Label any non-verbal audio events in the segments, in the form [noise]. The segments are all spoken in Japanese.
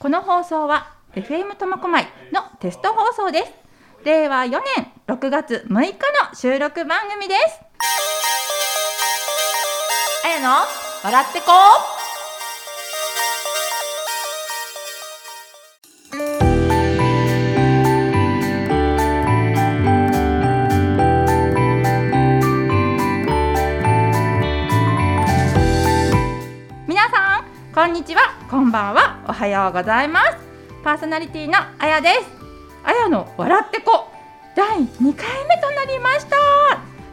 この放送は FM 苫小牧のテスト放送です。令和4年6月6日の収録番組です。あやの？笑ってこう。んばんは。おはようございます。パーソナリティのあやです。あやの笑ってこ。第2回目となりました。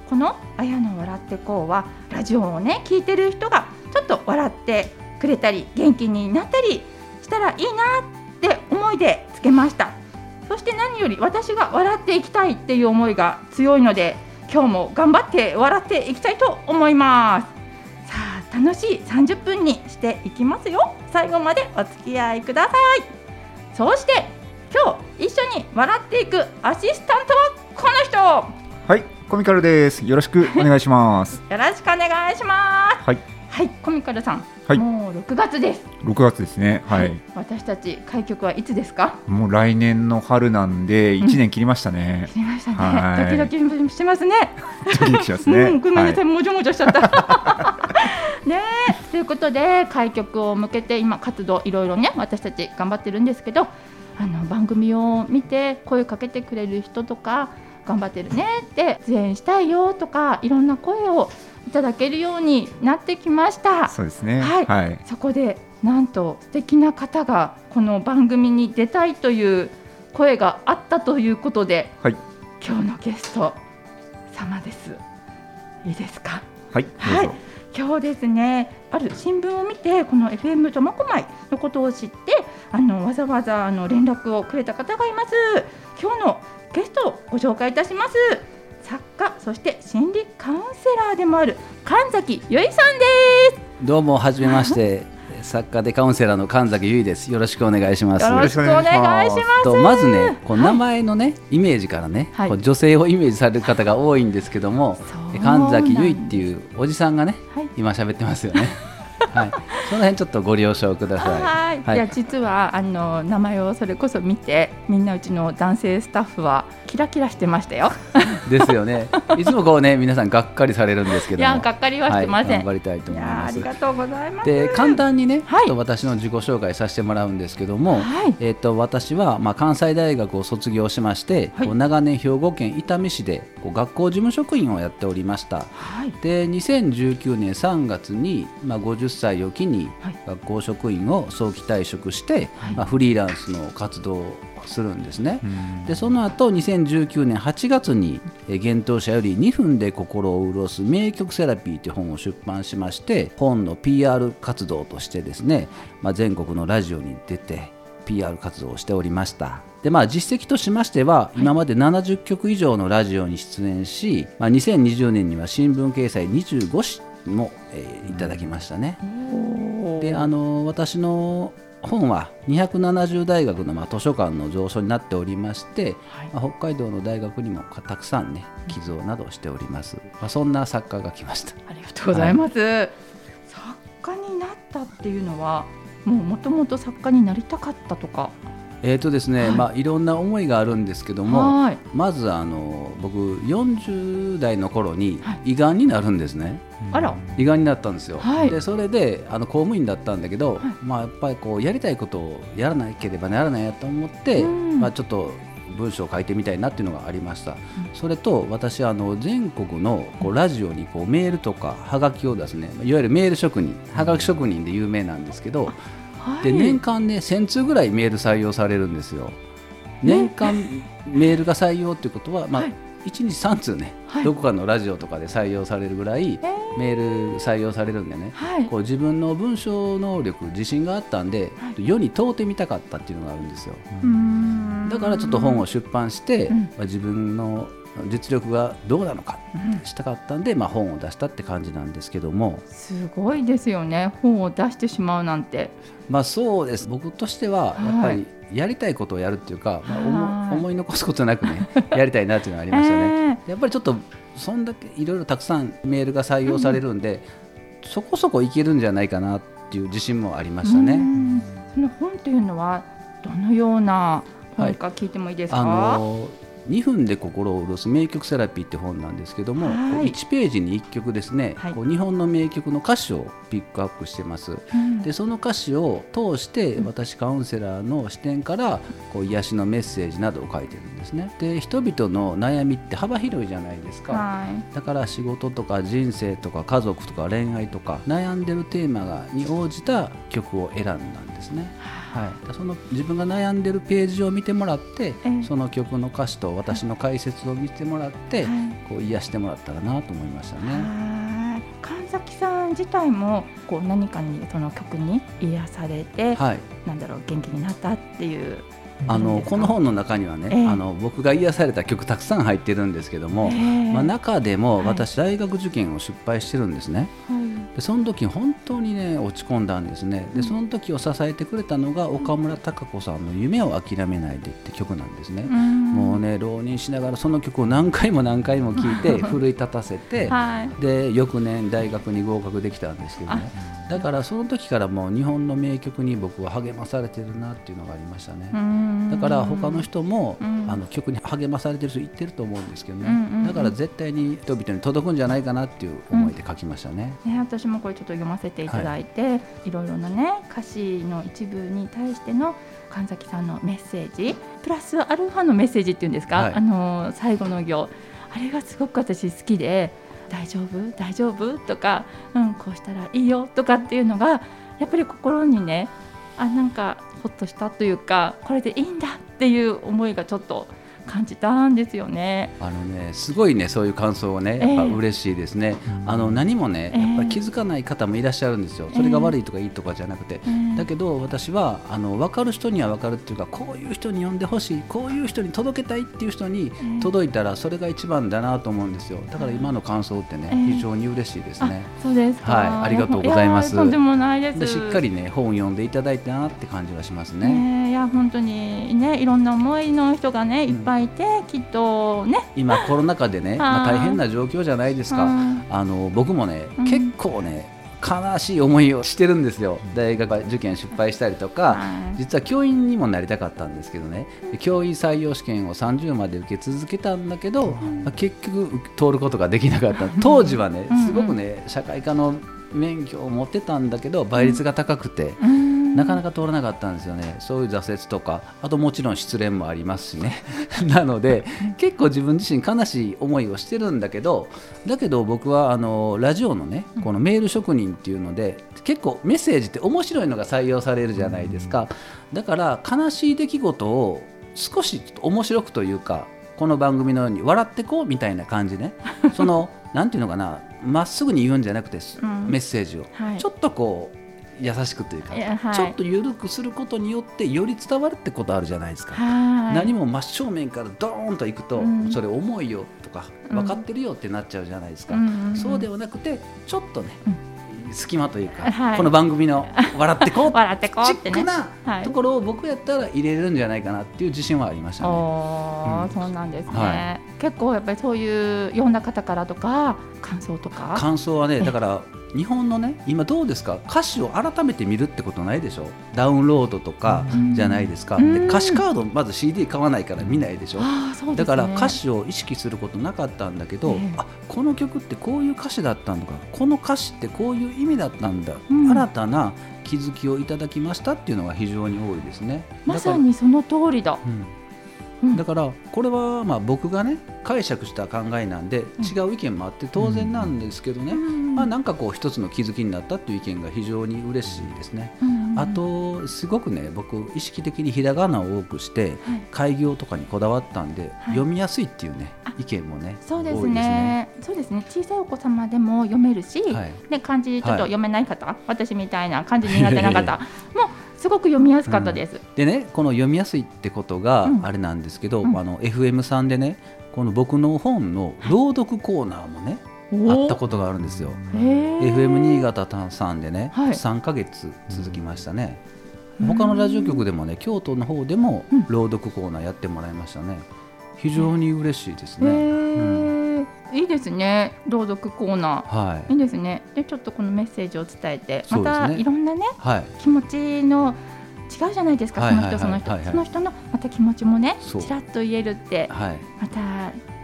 このあやの笑ってこはラジオをね聞いてる人がちょっと笑ってくれたり元気になったりしたらいいなって思いでつけました。そして何より私が笑っていきたいっていう思いが強いので今日も頑張って笑っていきたいと思います。楽しい30分にしていきますよ。最後までお付き合いください。そして今日一緒に笑っていくアシスタントはこの人。はい、コミカルです。よろしくお願いします。[laughs] よろしくお願いします。はい、はいコミカルさん、はい。もう6月です。6月ですね。はい、私たち開局はいつですか？もう来年の春なんで1年切りましたね。切りましたね。はい。ドキドキしてますね。[laughs] ドキドキしますね。うん、ごめんなさい、はい。もじょもじょしちゃった。ねえということで開局を向けて今活動いろいろね私たち頑張ってるんですけどあの番組を見て声かけてくれる人とか頑張ってるねって出演したいよとかいろんな声をいただけるようになってきました。そうですね。はいはい、そこでなんと素敵な方がこの番組に出たいという声があったということで、はい今日のゲスト様です。いいですか？はい。はい。今日ですねある新聞を見てこの FM 苫小牧のことを知ってあのわざわざあの連絡をくれた方がいます。今日のゲストをご紹介いたします。作家そして心理カウンセラーでもある神崎由衣さんです。どうもはじめまして [laughs] 作家でカウンセラーの神崎優衣です。よろしくお願いします。よろしくお願いします。とまずねこうはい名前のね、イメージからね、はい。こう女性をイメージされる方が多いんですけどもそう神崎優衣っていうおじさんがねはい。今喋ってますよね。はい。その辺ちょっとご了承ください。[laughs] はい、はい。いや実はあの名前をそれこそ見てみんなうちの男性スタッフはキラキラしてましたよ。[laughs] ですよね。いつもこうね皆さんがっかりされるんですけいども。やがっかりはしてません。はい、頑張りたいとい思います。やありがとうございます。で簡単にね、はい。ちょっと私の自己紹介させてもらうんですけども、はい。えっと私は、まあ、関西大学を卒業しまして、はい。長年兵庫県伊丹市でこう学校事務職員をやっておりました。はい。で2019年3月に、まあ、50歳を機にはい。学校職員を早期退職して、はい。まあ、フリーランスの活動をするんですね。うん。でその後2019年8月にえー幻冬舎より2分で心を潤す名曲セラピーという本を出版しまして本の PR 活動としてですね、まあ、全国のラジオに出て PR 活動をしておりました。でまあ実績としましては今まで70曲以上のラジオに出演し、まあ、2020年には新聞掲載25紙も、えーいただきましたね。であの私の本は270大学の、まあ、図書館の蔵書になっておりまして、はいまあ、北海道の大学にもかたくさんね寄贈などしております、まあ、そんな作家が来ましたありがとうございます。作家になったっていうのはもうもともと作家になりたかったとか。えーとですね、はい。まあ、いろんな思いがあるんですけどもはい。まずあの僕40代の頃にはい。胃がんになるんですね、あら。胃がんになったんですよ、はい。でそれであの公務員だったんだけど、はい。まあ、やっぱりこうやりたいことをやらなければならないなと思って、うん。まあ、ちょっと文章を書いてみたいなっていうのがありました、それと私あの全国のこうラジオにこうメールとかはがきを出すねいわゆるメール職人はがき職人で有名なんですけど、はい。で年間ね1000通ぐらいメール採用されるんですよ。年間メールが採用っていうことは、まあはい。1日3通ね、はい。どこかのラジオとかで採用されるぐらいえー。メール採用されるんでね、はい。こう自分の文章能力自信があったんで、はい。世に問うてみたかったっていうのがあるんですよ。だからちょっと本を出版して、うん。まあ、自分の実力がどうなのかうん。したかったんで、まあ、本を出したって感じなんですけども。すごいですよね。本を出してしまうなんて。まあそうです。僕としてははい。やっぱりやりたいことをやるっていうか、まあ思はい残すことなくね [laughs] やりたいなっていうのがありましたね。やっぱりちょっとそんだけいろいろたくさんメールが採用されるんで、そこそこいけるんじゃないかなっていう自信もありましたうね。ん。そその本というのはどのような本か聞いてもいいですか、あの2分で心を潤す名曲セラピーって本なんですけども、はいこう1ページに1曲ですね、はいこう日本の名曲の歌詞をピックアップしてます。うんでその歌詞を通して私カウンセラーの視点からこう癒しのメッセージなどを書いてるんですね。で人々の悩みって幅広いじゃないですか。はいだから仕事とか人生とか家族とか恋愛とか悩んでるテーマがに応じた曲を選んだんですね。はい、その自分が悩んでるページを見てもらってええ。その曲の歌詞と私の解説を見てもらってはい。こう癒してもらったらなと思いましたね。はい。神崎さん自体もこう何かにその曲に癒されて、はい。なんだろう元気になったっていう。あのこの本本の中にはね、ええ。あの僕が癒された曲たくさん入ってるんですけども、まあ、中でもはい。私大学受験を失敗してるんですね。でその時本当にね落ち込んだんですね。でその時を支えてくれたのが岡村孝子さんの「夢を諦めないで」って曲なんですね、もうね浪人しながらその曲を何回も何回も聴いて [laughs] 奮い立たせてはい。で翌年大学に合格できたんですけどねだからその時からもう日本の名曲に僕は励まされてるなっていうのがありましたね。だから他の人もうん。あの曲に励まされてる人言ってると思うんですけどね。うんうんうん。だから絶対に人々に届くんじゃないかなっていう思いで書きましたね。ね、私もこれちょっと読ませていただいて、い、ろいろなね歌詞の一部に対しての神崎さんのメッセージプラスアルファのメッセージっていうんですか、はい。あの最後の行。あれがすごく私好きで「大丈夫？大丈夫?」とか「うんこうしたらいいよ」とかっていうのがやっぱり心にねあなんかほっとしたというかこれでいいんだっていう思いがちょっと感じたんですよね。あのね、すごいね、そういう感想をね、ええ。やっぱ嬉しいですね。あの何もね、ええ。やっぱり気づかない方もいらっしゃるんですよ。それが悪いとかいいとかじゃなくて。だけど私はあの分かる人には分かるっていうかこういう人に読んでほしいこういう人に届けたいっていう人にえ届いたらそれが一番だなと思うんですよ。だから今の感想ってね、ええ。非常に嬉しいですね。そうですか。はいありがとうございます。やとんでもないです。でしっかりね本読んでいただいたなって感じがしますね。いや本当にねいろんな思いの人がねうん。いっぱいいて、きっとね。今コロナ禍でね、まあ、はい大変な状況じゃないですか。うん。あの僕もね、うん。結構ね悲しい思いをしてるんですよ。大学受験失敗したりとか、はい。実は教員にもなりたかったんですけどね。で教員採用試験を30まで受け続けたんだけど、まあ結局通ることができなかった。当時はねうん。うん。すごくね社会科の免許を持ってたんだけど倍率が高くて。うんなかなか通らなかったんですよね、そういう挫折とか、あともちろん失恋もありますしね、[laughs] なので、結構自分自身、悲しい思いをしてるんだけど、だけど僕はあのラジオのね、このメール職人っていうので、結構メッセージって面白いのが採用されるじゃないですか、だから悲しい出来事を少しちょっと面白くというか、この番組のように笑ってこうみたいな感じね、そのなんていうのかな、まっすぐに言うんじゃなくて、うん。メッセージを、はい。ちょっとこう、優しくというか、はい。ちょっと緩くすることによってより伝わるってことあるじゃないですか、はい。何も真正面からドーンといくと、うん。それ重いよとかうん分かってるよってなっちゃうじゃないですか、うん。うんうんそうではなくてちょっとね、隙間というか、はい。この番組の「笑ってこう」笑ってこうチってね。ックなはい。ところを僕やったら入れれるんじゃないかなっていう自信はありましたね。おーうん。そうなんですね、は結構やっぱりそういう読んだ方からとか感想とか？感想はねえだから日本のね今どうですか？歌詞を改めて見るってことないでしょ？ダウンロードとかじゃないですか、うん。で歌詞カードまず CD 買わないから見ないでしょ、ね。だから歌詞を意識することなかったんだけど、ええ。あこの曲ってこういう歌詞だったのかこの歌詞ってこういう意味だったんだ、うん。新たな気づきをいただきましたっていうのが非常に多いですね。まさにその通りだ。うん、だからこれはまあ僕がね解釈した考えなんで違う意見もあって当然なんですけどね、うん。まあ、なんかこう一つの気づきになったっていう意見が非常に嬉しいですね。うんあとすごくね僕意識的にひらがなを多くしてはい。開業とかにこだわったんで、はい。読みやすいっていうねあ意見もねそうですね。そうですね。小さいお子様でも読めるし、はい。で漢字ちょっとはい。読めない方、私みたいな漢字苦手な方もすごく読みやすかったです。でねこの読みやすいってことがうん。あれなんですけど、うん。あの FM さんでねこの僕の本の朗読コーナーもね、あったことがあるんですよ。FM 新潟さんでね、はい。3ヶ月続きましたね。うん。他のラジオ局でもね京都の方でもうん。朗読コーナーやってもらいましたね。非常に嬉しいですへね。ーいいですね。朗読コーナはい。ーいいですね。でちょっとこのメッセージを伝えてね。たいろんなねはい。気持ちの違うじゃないですか、はいその人その人、その人のまた気持ちもねちらっと言えるってはい。また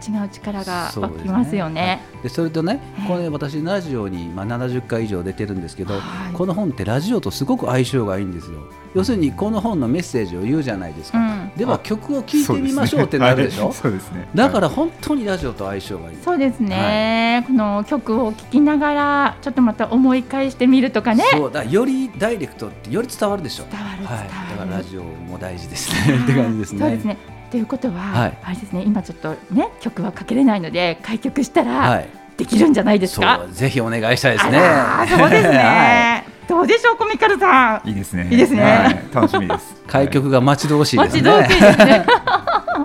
違う力が湧きますよね。でそれとねええ。これ私ラジオに、まあ、70回以上出てるんですけど、はい。この本ってラジオとすごく相性がいいんですよ。要するにこの本のメッセージを言うじゃないですか、うん。では曲を聴いてみましょうってなるでしょ？そうですね。だから本当にラジオと相性がいい。そうですね、この曲を聴きながらちょっとまた思い返してみるとかね。そうだよりダイレクトってより伝わるでしょ。伝わる伝わはい、る、だからラジオも大事ですね。って感じですね。そうですねということは、はい。あれですね今ちょっとね曲はかけれないので開局したらはい。できるんじゃないですそか、うぜひお願いしたいですね。そうですね、[laughs] はい。どうでしょうコミカルさん。いいですね。いいですね。はい楽しみです。開局が待ち遠しいですね。待ち遠しいですね。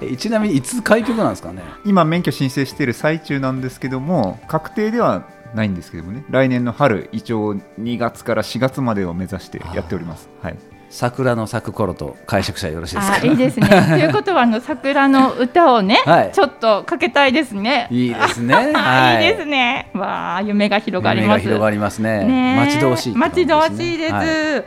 [laughs] えちなみにいつ開局なんですかね？今免許申請している最中なんですけども確定ではないんですけどもね。来年の春一応2月から4月までを目指してやっております。はい桜の咲く頃と解釈者よろしいですか？あいいですね。ということはあの桜の歌をね、はい。ちょっとかけたいですね。いいですね。[laughs] あはい。いいですね。わあ夢が広がります。夢が広がりますね。ねえ。待ち遠しいって感じ待ちね遠しいです。はい。い、や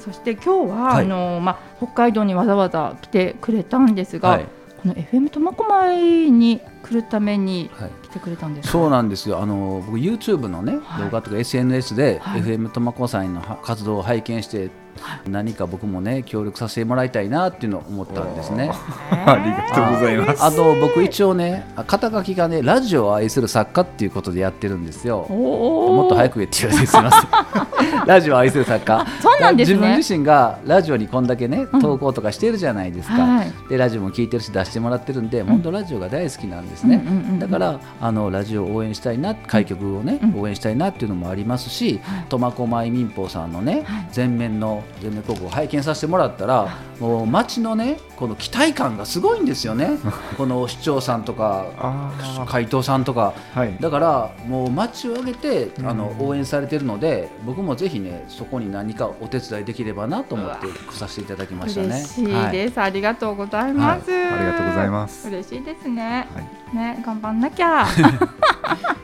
そして今日は、はい。あのまあ北海道にわざわざ来てくれたんですが、はい。この FM 苫小牧に来るためにはい。来てくれたんですか？そうなんですよ。あの僕 YouTube のね、はい。動画とか SNS で、はい。FM 苫小牧のは活動を拝見して、何か僕もね協力させてもらいたいなっていうのを思ったんですね。ありがとうございます。あと僕一応ね肩書きがねラジオを愛する作家っていうことでやってるんですよ。おもっと早く言ってください。すみません。[laughs] ラジオを愛する作家。そうなんですね。自分自身がラジオにこんだけねうん投稿とかしてるじゃないですか。はい。でラジオも聞いてるし出してもらってるんで、本当ラジオが大好きなんですね。うんうんうんうん。だからあのラジオを応援したいな開局をね、うん応援したいなっていうのもありますしはい。苫小牧民放さんのね、はい。全面の全面広告を拝見させてもらったら、もう街のねこの期待感がすごいんですよね。[laughs] この市長さんとかあー。会頭さんとか。はい。だからもう街を挙げてあのうん応援されてるので僕もぜひねそこに何かお手伝いできればなと思って来させていただきましたね。嬉しいはい。です、ありがとうございます、はい。ありがとうございます。嬉しいですね、はい。ね頑張んなきゃ。本 [laughs]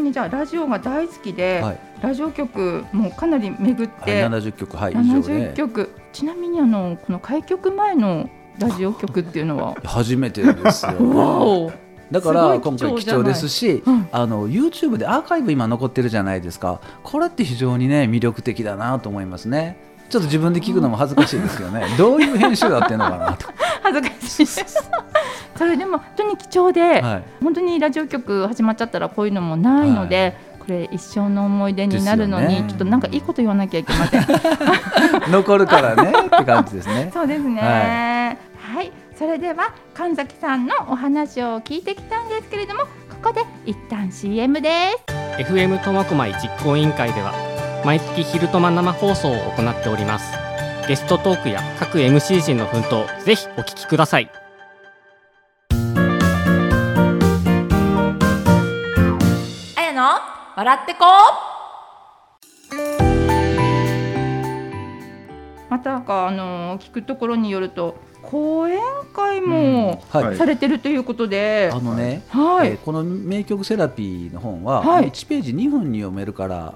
当にじゃあラジオが大好きで、はい。ラジオ局もかなり巡っはい、て、70曲、はい、以上70で、曲。ちなみにあのこの開局前のラジオ局っていうのは？[laughs] 初めてですよ。[laughs] だから今回貴重ですし、うん。あの YouTube でアーカイブ今残ってるじゃないですか。これって非常にね魅力的だなと思いますね。ちょっと自分で聞くのも恥ずかしいですけどね。[laughs] どういう編集だっていうのかなと。恥ずかしい [laughs] それでも本当に貴重で、はい。本当にラジオ局始まっちゃったらこういうのもないので、これ一生の思い出になるのに、ねちょっとなんかいいこと言わなきゃいけません [laughs] 残るからねって感じですね。そうですねはい、それでは神崎さんのお話を聞いてきたんですけれどもここで一旦 CM です FM 苫小牧実行委員会では毎月昼トマ生放送を行っております。ゲストトークや各 MC 陣の奮闘ぜひお聞きください。あやの笑ってこまたかあの聞くところによると講演会もはい。はい。されてるということで、あのね、はい、えーこの名曲セラピーの本は、はい。1ページ2分に読めるから、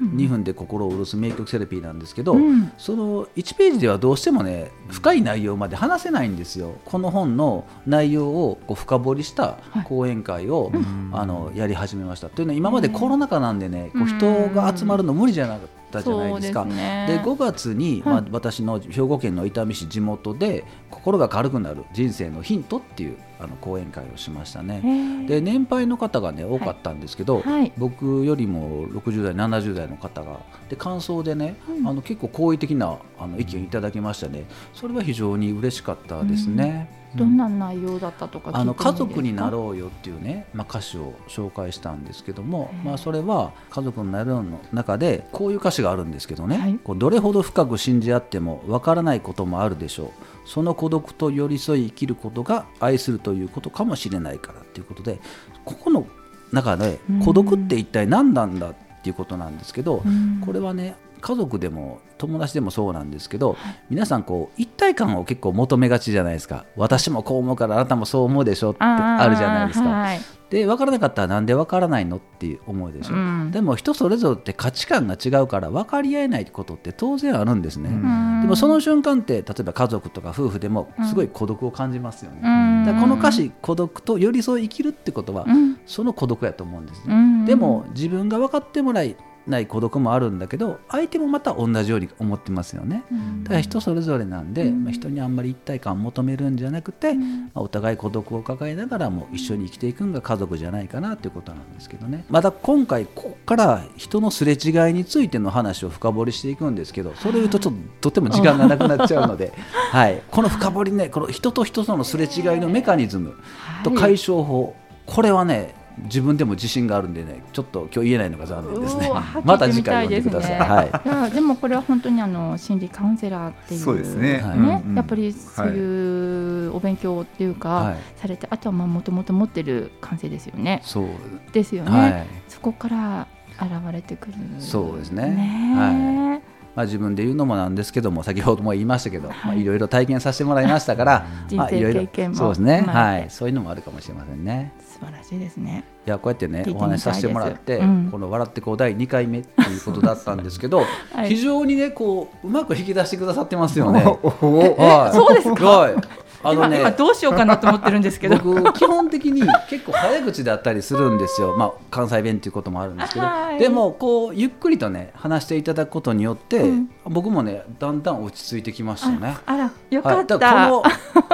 2分で心を潤す名曲セラピーなんですけど、うん。その1ページではどうしてもね深い内容まで話せないんですよ。この本の内容をこう深掘りしたはい。講演会を、ん。あのやり始めました。というのは今までコロナ禍なんでね、こううん人が集まるの無理じゃなかったじゃないですか。ね。で5月に、はい。まあ、私の兵庫県の伊丹市地元で心が軽くなる人生のヒントっていうあの講演会をしましたね。で年配の方がね多かったんですけど、はい。僕よりも60代70代の方がで感想でね、うんあの結構好意的なあの意見いただきましたね。それは非常に嬉しかったですね。どんな内容だったとかあの家族になろうよっていうね、まあ、歌詞を紹介したんですけども、まあ、それは家族になろうの中でこういう歌詞があるんですけどね、はい。こうどれほど深く信じ合ってもわからないこともあるでしょう。その孤独と寄り添い生きることが愛するということかもしれないからっていうことでここの中で孤独って一体何なんだっていうことなんですけど、うん。これはね家族でも友達でもそうなんですけど、皆さんこう一体感を結構求めがちじゃないですか。私もこう思うからあなたもそう思うでしょってあるじゃないですか。はいで分からなかったらなんで分からないのっていう思うでしょ、うん。でも人それぞれって価値観が違うから分かり合えないことって当然あるんですね、うん。でもその瞬間って例えば家族とか夫婦でもすごい孤独を感じますよね、うん。だからこの歌詞「孤独と寄り添い生きる」ってことは、うん。その孤独やと思うんですね、うん。でも自分が分かってもらえない孤独もあるんだけど相手もまた同じように思ってますよね。だから人それぞれなんで、まあ、人にあんまり一体感を求めるんじゃなくて、まあお互い孤独を抱えながらも一緒に生きていくのが家族じゃないかなということなんですけどね。また今回ここから人のすれ違いについての話を深掘りしていくんですけどそれを言うとちょっととても時間がなくなっちゃうので、[laughs] はい、この深掘りねこの人と人とのすれ違いのメカニズムと解消法、これはね自分でも自信があるんでねちょっと今日言えないのが残念ですね。また次回読んでください。はい。でもこれは本当にあの心理カウンセラーっていうそうですね。はい。ねやっぱりそういうお勉強っていうか、はい。されてあとはまあもともと持ってる感性ですよね。そう。ですよね、はい。そこから現れてくる。そうですね。ねまあ、自分で言うのもなんですけども先ほども言いましたけど、まあ、はいいろいろ体験させてもらいましたから、人まあ、いろいろ生経験もそうですね、はい、そういうのもあるかもしれませんね。素晴らしいですね。いやこうやってねお話しさせてもらって、うん。この「笑ってこう」第2回目っていうことだったんですけど、[laughs] はい。非常にねこううまく引き出してくださってますよね。おおはい、そうですか？はいあの今ね今どうしようかなと思ってるんですけど。僕基本的に結構早口だったりするんですよ、まあ、関西弁っていうこともあるんですけど、はい。でもこうゆっくりとね話していただくことによって、うん。僕もねだんだん落ち着いてきましたね。あらよかった、はい、だからこ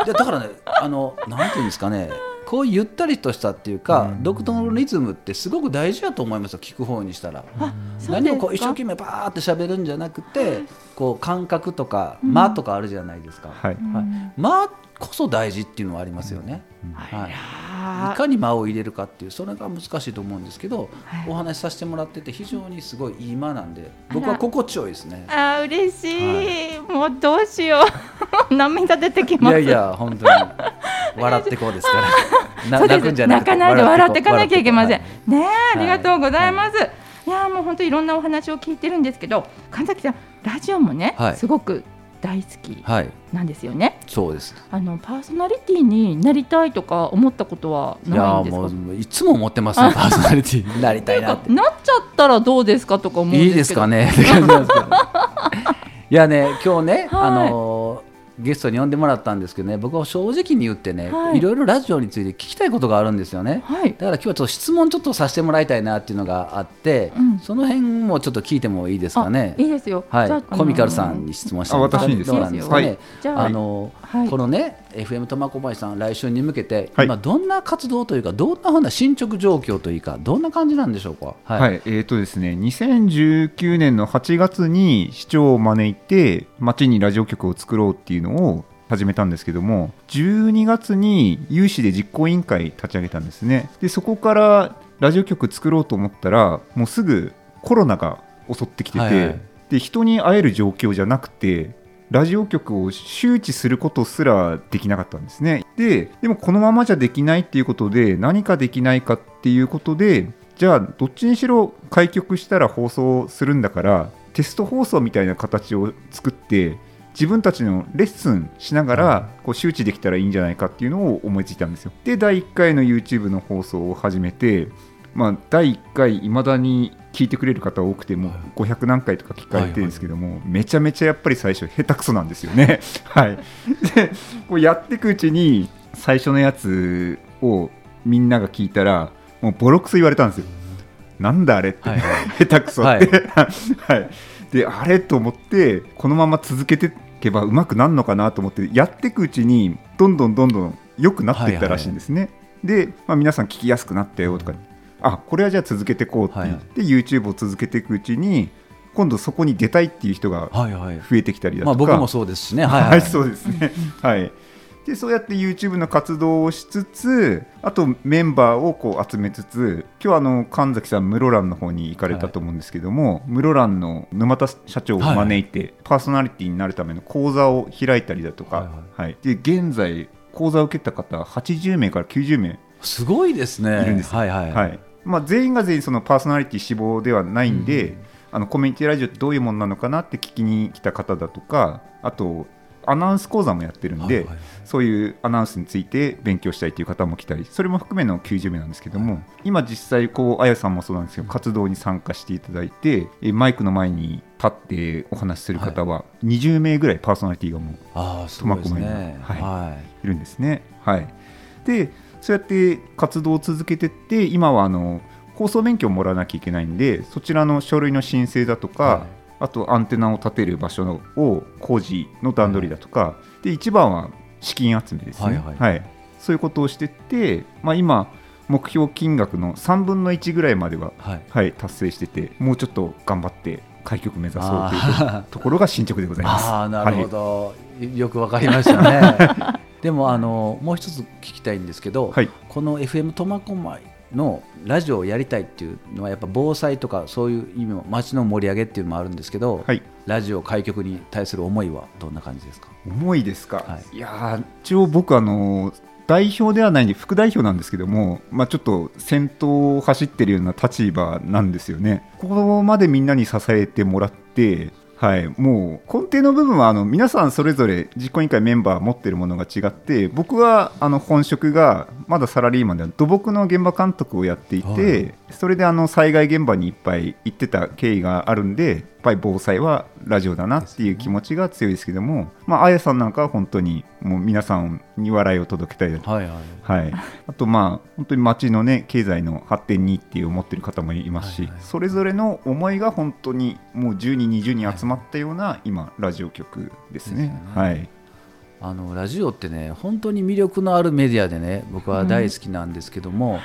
のだからねあのなんていうんですかねこうゆったりとしたっていうか、独特のリズムってすごく大事だと思いますよ聞く方にしたら。何ですか？もこう一生懸命バーって喋るんじゃなくてこう感覚とか間とかあるじゃないですか。はい。はい、間こそ大事っていうのはありますよね。はい。あいかに間を入れるかっていうそれが難しいと思うんですけど、はい。お話しさせてもらってて非常にすごいいい間なんで僕は心地よいですね。あー嬉しい、もうどうしよう。[laughs] 涙出てきます。いやいや本当に笑ってこうですから。[laughs] 泣くんじゃなくて泣かないで笑っていかなきゃいけません。ねえ、ありがとうございます。い、やーもう本当いろんなお話を聞いてるんですけど、神崎さんラジオもね、はい。すごく大好きなんですよね。そうです。あのパーソナリティになりたいとか思ったことはいないやんですか？もういつも思ってますねパーソナリティになりたいなって。[laughs] なっちゃったらどうですかとか思うんですけど。いいですかね [laughs] いやね今日ね、はい。あのーゲストに呼んでもらったんですけどね僕は正直に言ってね、はいい、ろいろラジオについて聞きたいことがあるんですよね。はい。だから今日はちょっと質問ちょっとさせてもらいたいなっていうのがあって、うんその辺もちょっと聞いてもいいですかね？あ。いいですよ。はいコミカルさんに質問してあもらって私にですか？どうなんですかね？はいじゃああの、はい。このね FM 苫小牧さん来週に向けて、はい。今どんな活動というかどんなふうな進捗状況というかどんな感じなんでしょうか？ははい、えーとですね、2019年の8月に市長を招いて町にラジオ局を作ろうっていうのを始めたんですけども12月に有志で実行委員会立ち上げたんですね。でそこからラジオ局作ろうと思ったらもうすぐコロナが襲ってきてて、はいはい。で人に会える状況じゃなくてラジオ局を周知することすらできなかったんですね。ででもこのままじゃできないっていうことで何かできないかっていうことでじゃあどっちにしろ開局したら放送するんだからテスト放送みたいな形を作って自分たちのレッスンしながらこう周知できたらいいんじゃないかっていうのを思いついたんですよ。で第1回の YouTube の放送を始めてまあ、第1回いまだに聞いてくれる方多くてもう500何回とか聞かれてるんですけども、めちゃめちゃやっぱり最初下手くそなんですよね。[laughs] はい、でこうやっていくうちに最初のやつをみんなが聞いたらもうボロクソ言われたんですよ。なんだあれって、はい下手くそって。はい [laughs] であれと思ってこのまま続けていけばうまくなるのかなと思ってやっていくうちにどんどんどんどん良くなっていったらしいんですね。で、まあ、皆さん聞きやすくなったよとか、あこれはじゃあ続けていこうって言って、YouTube を続けていくうちに今度そこに出たいっていう人がはいはい。増えてきたりだとか、まあ僕もそうですしね。はいは、はいい。[laughs] そうですね。[laughs] はい。でそうやって YouTube の活動をしつつあとメンバーをこう集めつつ今日あの神崎さん室蘭の方に行かれたと思うんですけども、室蘭の沼田社長を招いて、パーソナリティになるための講座を開いたりだとか、はいはいで現在講座を受けた方80名から90名すごいですね。いるんですよはいはい。はいまあ、全員が全員そのパーソナリティ志望ではないんで、うん。あのコミュニティラジオってどういうものなのかなって聞きに来た方だとかあとアナウンス講座もやってるんで、はいはい。そういうアナウンスについて勉強したいという方も来たりそれも含めの90名なんですけども今実際こうあやさんもそうなんですけど活動に参加していただいてえマイクの前に立ってお話しする方は20名ぐらいパーソナリティがもう苫小牧のはい。はいるんですね。はい、でそうやって活動を続けてって今はあの放送免許をもらわなきゃいけないんでそちらの書類の申請だとか、はい。あとアンテナを立てる場所を工事の段取りだとか、で一番は資金集めですね、はいはい。そういうことをしてって、まあ、今目標金額の3分の1ぐらいまでは、はい。はい、達成しててもうちょっと頑張って開局目指そうというあところが進捗でございます。ああなるほはい。ど、よくわかりましたね [laughs] でもあのもう一つ聞きたいんですけど、はい。この FM 苫小牧のラジオをやりたいっていうのはやっぱ防災とかそういう意味も街の盛り上げっていうのもあるんですけど、はい。ラジオ開局に対する思いはどんな感じですか？重いですか、、はいやー一応僕あの代表ではないんで副代表なんですけども、まあ、ちょっと先頭を走ってるような立場なんですよね。ここまでみんなに支えてもらってはい、もう根底の部分はあの皆さんそれぞれ実行委員会メンバー持ってるものが違って僕はあの本職がまだサラリーマンで土木の現場監督をやっていて、はい。それであの災害現場にいっぱい行ってた経緯があるんでぱり防災はラジオだなっていう気持ちが強いですけども、まあ、あやさんなんかは本当にもう皆さんに笑いを届けたいはいはい。はい、あとまあ本当に町のね経済の発展にっていう思ってる方もいますし、はいはい。それぞれの思いが本当にもう10人20人集まったような今ラジオ局ですね。はい。あのラジオってね本当に魅力のあるメディアでね僕は大好きなんですけども、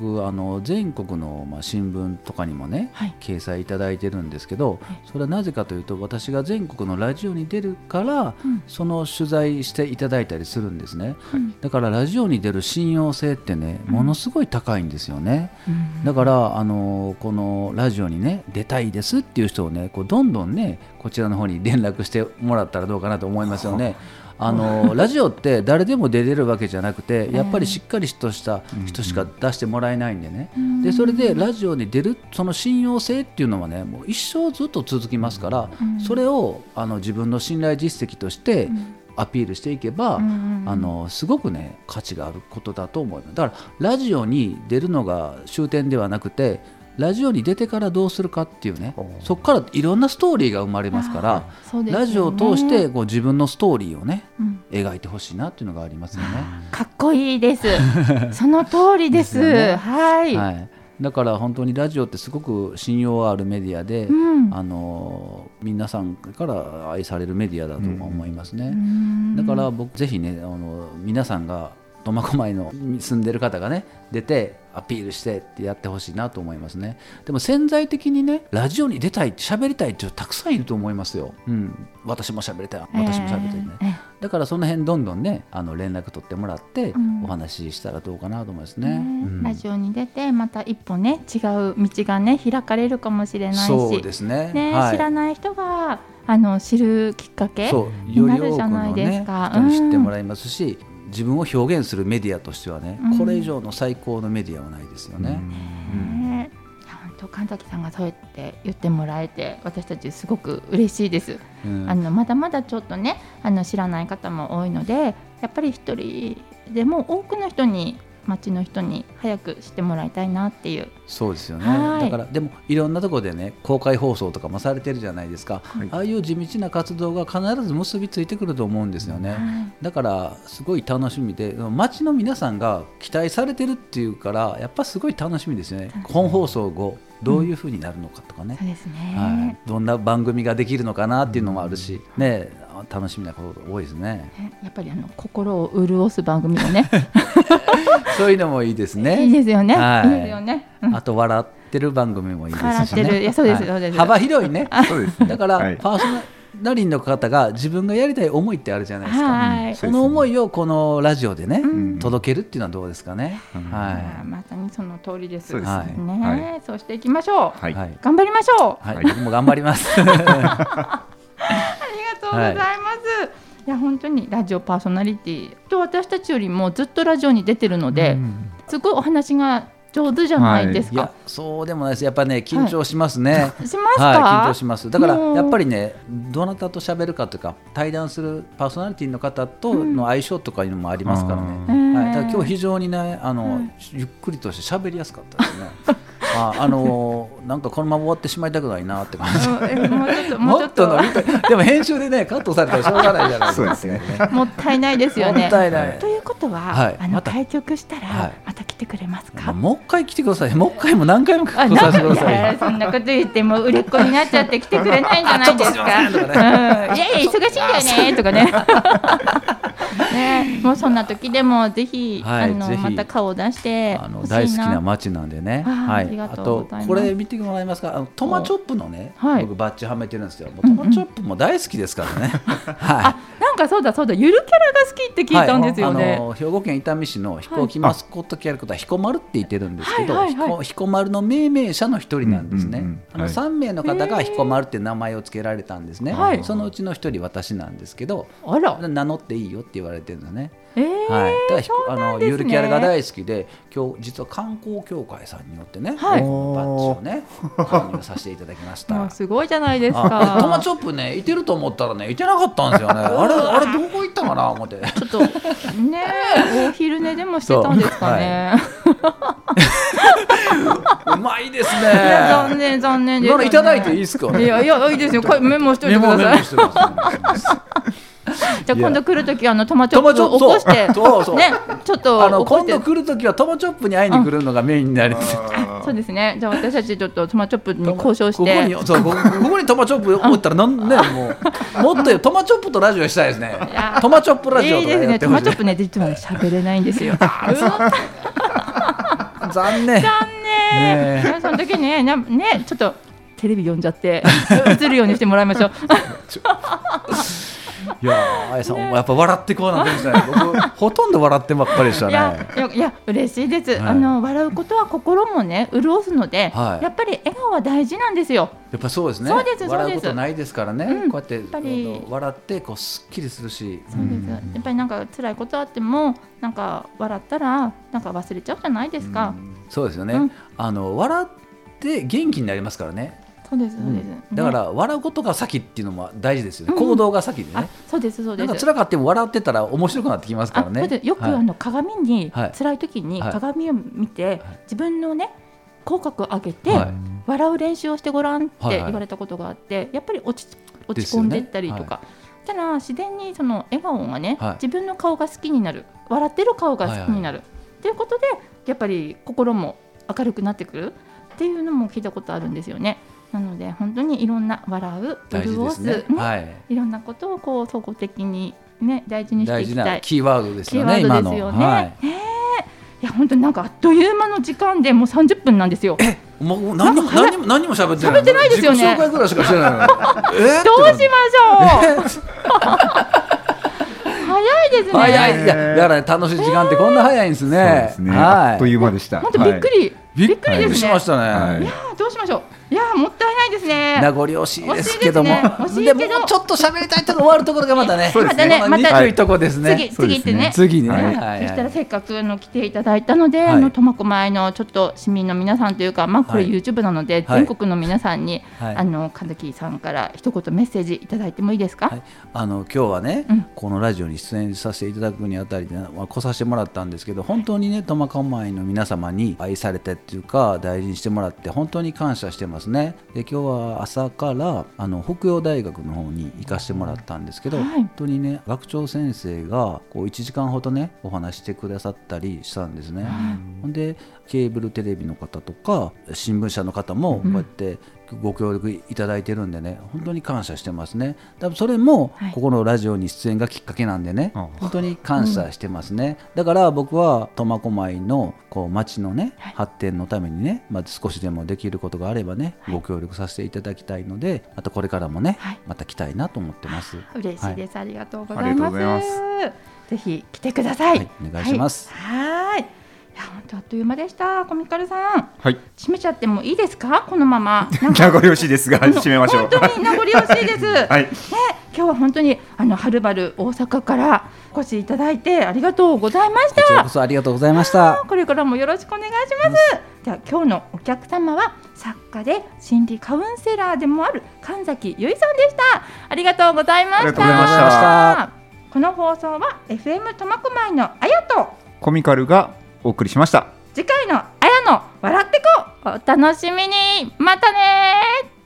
僕あの全国の、まあ、新聞とかにもね、はい。掲載いただいてるんですけど、それはなぜかというと私が全国のラジオに出るから、うん。その取材していただいたりするんですね、うん。だからラジオに出る信用性ってねものすごい高いんですよね、うん。だからあのこのラジオにね出たいですっていう人をねこうどんどんねこちらの方に連絡してもらったらどうかなと思いますよね。あのラジオって誰でも出れるわけじゃなくてやっぱりしっかりとした人しか出してもらえないんでね。うんでそれでラジオに出るその信用性っていうのはねもう一生ずっと続きますからうんそれをあの自分の信頼実績としてうん。アピールしていけば、うん。あのすごくね価値があることだと思います。だからラジオに出るのが終点ではなくてラジオに出てからどうするかっていうねそこからいろんなストーリーが生まれますからねラジオを通してこう自分のストーリーをねうん描いてほしいなっていうのがありますよね。かっこいいです。[laughs] その通りです。ですよねはい。はい、だから本当にラジオってすごく信用あるメディアで、うんあの皆さんから愛されるメディアだと思いますね。うんだから僕ぜひねあの皆さんが苫小牧の住んでる方がね出てアピールしてってやってほしいなと思いますね。でも潜在的にねラジオに出たい喋りたいっていう人たくさんいると思いますよ、うん、私も喋りたい私も喋りたいね、えー。えだからその辺どんどんねあの連絡取ってもらってうん。お話ししたらどうかなと思いますーね、ねうん。ラジオに出てまた一歩ね違う道がね開かれるかもしれないし、そうですね。ねはい、知らない人があの知るきっかけ。になるじゃないですか。人に知ってもらいますし、自分を表現するメディアとしてはね、うんこれ以上の最高のメディアはないですよね。うん神崎さんがそうやって言ってもらえて私たちすごく嬉しいです。うんあのまだまだちょっとねあの知らない方も多いのでやっぱり一人でも多くの人に町の人に早く知ってもらいたいなっていう。そうですよね、はい。だからでもいろんなところでね公開放送とかもされてるじゃないですか、はい。ああいう地道な活動が必ず結びついてくると思うんですよね、はい。だからすごい楽しみで町の皆さんが期待されてるっていうからやっぱすごい楽しみですよね。本放送後どういうふうになるのかとかね、そうですね、はい、どんな番組ができるのかなっていうのもあるし、ね、楽しみなこと多いですね。ねやっぱりあの心を潤す番組がね。[laughs] そういうのもいいですいいね。ですよね、はい。い、いですよね、うん。あと笑ってる番組もいいですしね。笑ってる。いやそうですはい。そうです幅広いね。そうです。ねだから、はい。パーソナリティの方が自分がやりたい思いってあるじゃないですか。はい、その思いをこのラジオでね、うん。届けるっていうのはどうですかね。うん。あはーまさにその通りです。そうですはいね、はい。そうしていきましょう、はい。頑張りましょう。はい。はい僕も頑張ります。[laughs] ありがとうございます。い、や本当にラジオパーソナリティと私たちよりもずっとラジオに出てるので、すごいお話が上手じゃないですか？い。や。そうでもないです。やっぱね緊張しますね、[laughs] しますか、はい、緊張します。だからやっぱりねどなたと喋るかというか対談するパーソナリティの方との相性とかいうのもありますからね、あーはい、だから今日非常にねあの、ゆっくりとして喋りやすかったですね [laughs] ああのーなんかこのまま終わってしまいたくないなって感じ。もっと伸びたい。でも編集でねカットされたらしょうがないじゃないですか。ね。もったいないですよね。もったいない。ということは、はい。あのまた。開局したら、はい。また来てくれますか？まあもう一回来てください。もう一回も何回も来てください。そんなこと言っても売れっ子になっちゃって来てくれない。んじゃないですかうん、いやいや忙しいんだよねとかね。ね、もうそんな時でもぜひ、はいあのまた顔を出して大好きな街なんでね。はい。ありがとうあとございますこれ見てもらえますか？あのトマチョップのね、はい僕バッジはめてるんですよ。もうトマチョップも大好きですからね。[laughs] はなんかそうだそうだゆるキャラが好きってい。聞いたんですよね。はいあの兵庫県伊丹市の飛行機マスコットキャラクター彦丸って言ってるんですけど、はいはいはい彦彦丸の命名者の一人なんですね。うんうんうんあのはい三名の方が彦丸って名前を付けられたんですね。はいそのうちの一人私なんですけど、あら、名乗っていいよって言われてるんだね。えーはい、だからひそうあのゆるキャラが大好きで今日実は観光協会さんによってね、はいこのバッジをね購入させていただきました。[laughs] すごいじゃないですあか。トマチョップねいてると思ったらねいてなかったんですよね。あれあれどこ行ったかな思って。ちょっとね [laughs] お昼寝でもしてたんですかね。うまいですいや残ね。念残念です、ならいただいていいですかいやいやいいですよ。これメモしといてください。[laughs] じゃあ今度来るときあのトマチョップを起こして [laughs] そうそうねちょっとあの今度来るときはトマチョップに会いに来るのがメインになり。そうですね。じゃあ私たちちょっとトマチョップに交渉しここて。にそうここここにトマチョップ置いたらなんねもうもっとトマチョップとラジオしたいですねや。トマチョップラジオいいですね。トマチョップね実はね喋れないんですよ。[laughs] 残念。残ね念。ねその時ねなねちょっとテレビ読んじゃって映るようにしてもらいましょう。いやー、あやさん、やっぱ笑ってこうなんてですね。[laughs] 僕、ほとんど笑ってばっかりでしたね。いやいや嬉しいです、はいあの笑うことは心もね潤すので、はいやっぱり笑顔は大事なんですよ。やっぱそうですね。そうですそうです笑うことないですからね。うんこうやって、笑って、こうすっきりするし。そうです、やっぱりなんか辛いことあってもなんか笑ったらなんか忘れちゃうじゃないですか。そうですよね。うんあの、笑って元気になりますからね。そうですそうです、だかねら笑うことが先っていうのも大事ですよね、うん。行動が先であねそうですそうです。なんか辛かっても笑ってたら面白くなってきますからね。よく、はい。あの鏡に、はい。辛い時にはい。鏡を見て、自分のね口角上げて、はい。笑う練習をしてごらんって言われたことがあって、やっぱり落ち落ち込んでったりとか、たら自然にその笑顔がね、はい。自分の顔が好きになる。笑ってる顔が好きになる、ということでやっぱり心も明るくなってくるっていうのも聞いたことあるんですよね。なので本当にいろんな笑う潤ですすね。ねはい。いろんなことをこう総合的にね大事にしていきた。ないキーワードですキーよね今のワードですよね。はい。ねえいや本当になんかあっという間の時間でもう30分なんですよ。もう何も何も何も喋ってない喋ってないですよね。自己紹介ぐらいしかしてない [laughs] どうしましょう。[laughs] 早いですね。早いいやだからね楽しい時間ってこんな早いんですそうねですね。はいあっという間でした。本当びっくり、びびっくりですね。しましたね、はいいやーどうしましょう。いやーもったですね。名残惜しいですけども。でもうちょっと喋りたいとこ終わるところがまたねまたね。また憎いとこですね。次次ってね。次ね、そしたらせっかくの来ていただいたので、はい。あの苫小牧のちょっと市民の皆さんというか、まあこれはい。YouTube なので、はい。全国の皆さんに、はい。あの和樹さんから一言メッセージいただいてもいいですか？はい、あの今日はね、うん。このラジオに出演させていただくにあたりで、まあ、来させてもらったんですけど本当にね苫小牧の皆様に愛されてっていうか大事にしてもらって本当に感謝してますね。で今日は朝からあの北洋大学の方に行かせてもらったんですけど、はい。本当にね学長先生がこう1時間ほどねお話してくださったりしたんですね、ほんでケーブルテレビの方とか新聞社の方もこうやってご協力いただいてるんでね本当に感謝してますね。多分それもはい。ここのラジオに出演がきっかけなんでね、あ本当に感謝してますね、だから僕は苫小牧のこう町のねはい。発展のためにね、まあ、少しでもできることがあればね、ご協力させていただきたいのでまたこれからもね、はい。また来たいなと思ってます。嬉しいです、ありがとうござありがといますうございます。ぜひ来てください、はいお願いします。はい。はいいや本あっという間でした。コミカルさん。はい。閉めちゃってもいいですか？このまま。[laughs] 名残惜しいですが締めましょう。本当に名残惜しいです、[laughs] はい。ね、今日は本当にあのはるばる大阪からお越しいただいてありがとうございましこちらたこそありがとうございました。これからもよろしくお願いします。じゃあ今日のお客様は作家で心理カウンセラーでもある神崎由衣さんでした。ありがとうございました。ありがとうございました。この放送は FM 苫小牧のあやと。コミカルがお送りしました。次回のあやの笑ってこお楽しみに。またね